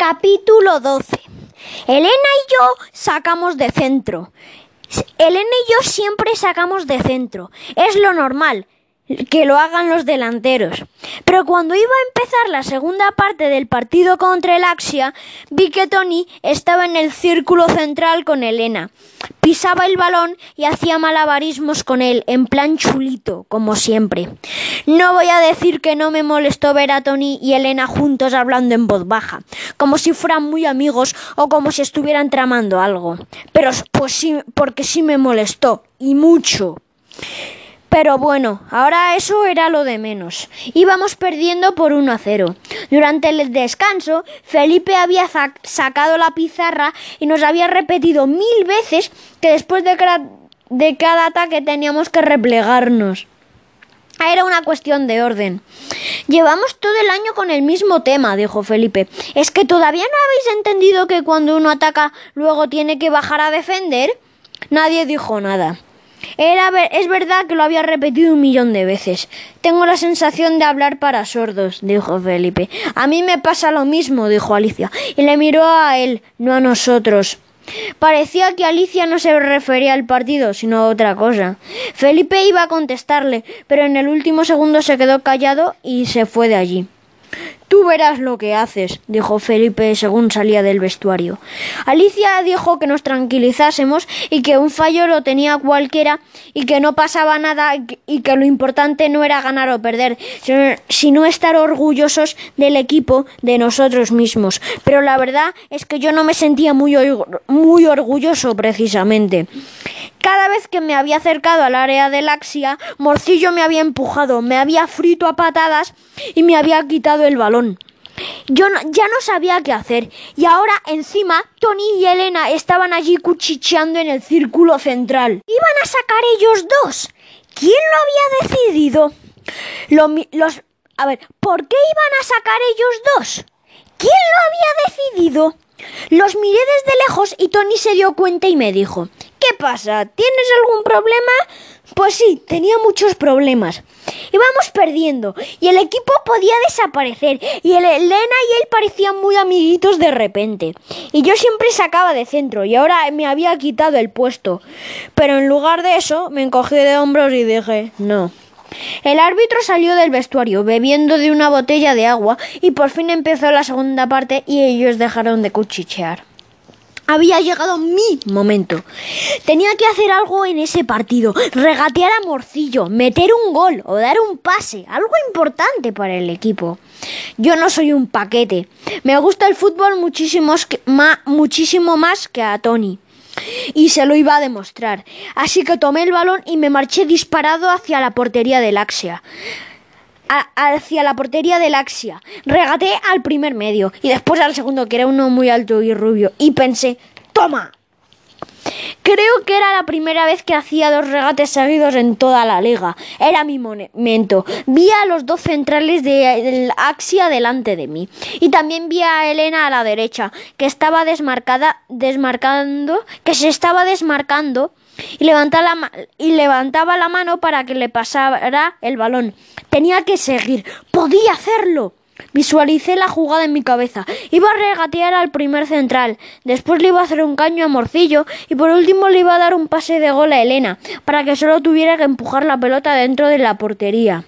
Capítulo 12. Elena y yo sacamos de centro. Elena y yo siempre sacamos de centro. Es lo normal que lo hagan los delanteros. Pero cuando iba a empezar la segunda parte del partido contra el Axia, vi que Tony estaba en el círculo central con Elena. Pisaba el balón y hacía malabarismos con él, en plan chulito, como siempre. No voy a decir que no me molestó ver a Tony y Elena juntos hablando en voz baja, como si fueran muy amigos o como si estuvieran tramando algo. Pero pues sí, porque sí me molestó, y mucho. Pero bueno, ahora eso era lo de menos. Íbamos perdiendo por 1 a 0. Durante el descanso, Felipe había sacado la pizarra y nos había repetido mil veces que después de cada, de cada ataque teníamos que replegarnos. Era una cuestión de orden. Llevamos todo el año con el mismo tema, dijo Felipe. ¿Es que todavía no habéis entendido que cuando uno ataca luego tiene que bajar a defender? Nadie dijo nada. Era, es verdad que lo había repetido un millón de veces. Tengo la sensación de hablar para sordos, dijo Felipe. A mí me pasa lo mismo, dijo Alicia, y le miró a él, no a nosotros. Parecía que Alicia no se refería al partido, sino a otra cosa. Felipe iba a contestarle, pero en el último segundo se quedó callado y se fue de allí. Tú verás lo que haces, dijo Felipe según salía del vestuario. Alicia dijo que nos tranquilizásemos y que un fallo lo tenía cualquiera y que no pasaba nada y que lo importante no era ganar o perder, sino estar orgullosos del equipo, de nosotros mismos. Pero la verdad es que yo no me sentía muy, muy orgulloso precisamente. Cada vez que me había acercado al área del Axia, Morcillo me había empujado, me había frito a patadas y me había quitado el balón. Yo ya no sabía qué hacer y ahora encima Tony y Elena estaban allí cuchicheando en el círculo central. Iban a sacar ellos dos. ¿Quién lo había decidido? los, a ver, ¿por qué iban a sacar ellos dos? ¿Quién lo había decidido? Los miré desde lejos y Tony se dio cuenta y me dijo ¿Qué pasa? ¿Tienes algún problema? Pues sí, tenía muchos problemas. Íbamos perdiendo y el equipo podía desaparecer y el Elena y él parecían muy amiguitos de repente. Y yo siempre sacaba de centro y ahora me había quitado el puesto. Pero en lugar de eso me encogí de hombros y dije no. El árbitro salió del vestuario bebiendo de una botella de agua y por fin empezó la segunda parte y ellos dejaron de cuchichear. Había llegado mi momento. Tenía que hacer algo en ese partido, regatear a Morcillo, meter un gol o dar un pase, algo importante para el equipo. Yo no soy un paquete. Me gusta el fútbol muchísimo, más que a Tony y se lo iba a demostrar. Así que tomé el balón y me marché disparado hacia la portería del Axia. Hacia la portería del Axia. Regaté al primer medio y después al segundo, que era uno muy alto y rubio. Y pensé, ¡toma! Creo que era la primera vez que hacía dos regates seguidos en toda la liga. Era mi momento. Vi a los dos centrales del Axia delante de mí. Y también vi a Elena a la derecha, que estaba desmarcada, desmarcando, que se estaba desmarcando y levantaba, la, y levantaba la mano para que le pasara el balón. Tenía que seguir. Podía hacerlo. Visualicé la jugada en mi cabeza. Iba a regatear al primer central, después le iba a hacer un caño a Morcillo y por último le iba a dar un pase de gol a Elena, para que solo tuviera que empujar la pelota dentro de la portería.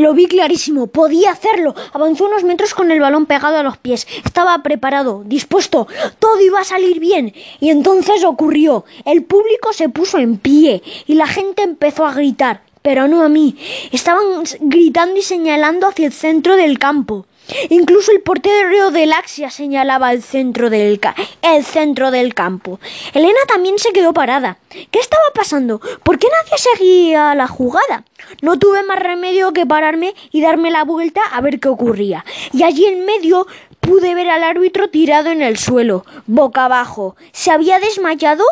Lo vi clarísimo, podía hacerlo. Avanzó unos metros con el balón pegado a los pies. Estaba preparado, dispuesto. Todo iba a salir bien. Y entonces ocurrió. El público se puso en pie y la gente empezó a gritar pero no a mí. Estaban gritando y señalando hacia el centro del campo. Incluso el portero del Axia señalaba el centro del, el centro del campo. Elena también se quedó parada. ¿Qué estaba pasando? ¿Por qué nadie seguía la jugada? No tuve más remedio que pararme y darme la vuelta a ver qué ocurría. Y allí en medio pude ver al árbitro tirado en el suelo, boca abajo. ¿Se había desmayado?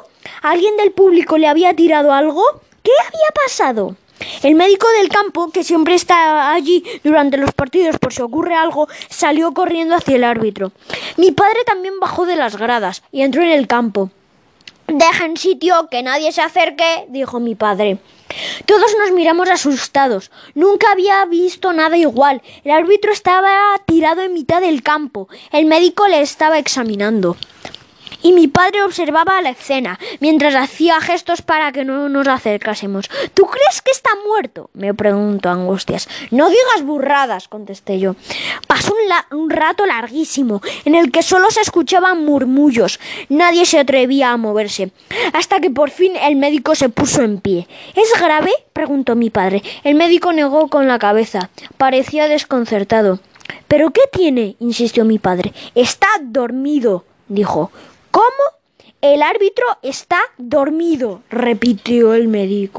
¿Alguien del público le había tirado algo? ¿Qué había pasado? El médico del campo, que siempre está allí durante los partidos por si ocurre algo, salió corriendo hacia el árbitro. Mi padre también bajó de las gradas y entró en el campo. Deja en sitio, que nadie se acerque, dijo mi padre. Todos nos miramos asustados. Nunca había visto nada igual. El árbitro estaba tirado en mitad del campo. El médico le estaba examinando y mi padre observaba la escena mientras hacía gestos para que no nos acercásemos. ¿Tú crees que está muerto? me preguntó Angustias. No digas burradas, contesté yo. Pasó un, rato larguísimo en el que solo se escuchaban murmullos. Nadie se atrevía a moverse. Hasta que por fin el médico se puso en pie. ¿Es grave? preguntó mi padre. El médico negó con la cabeza. Parecía desconcertado. ¿Pero qué tiene? insistió mi padre. Está dormido, dijo. ¿Cómo? El árbitro está dormido, repitió el médico.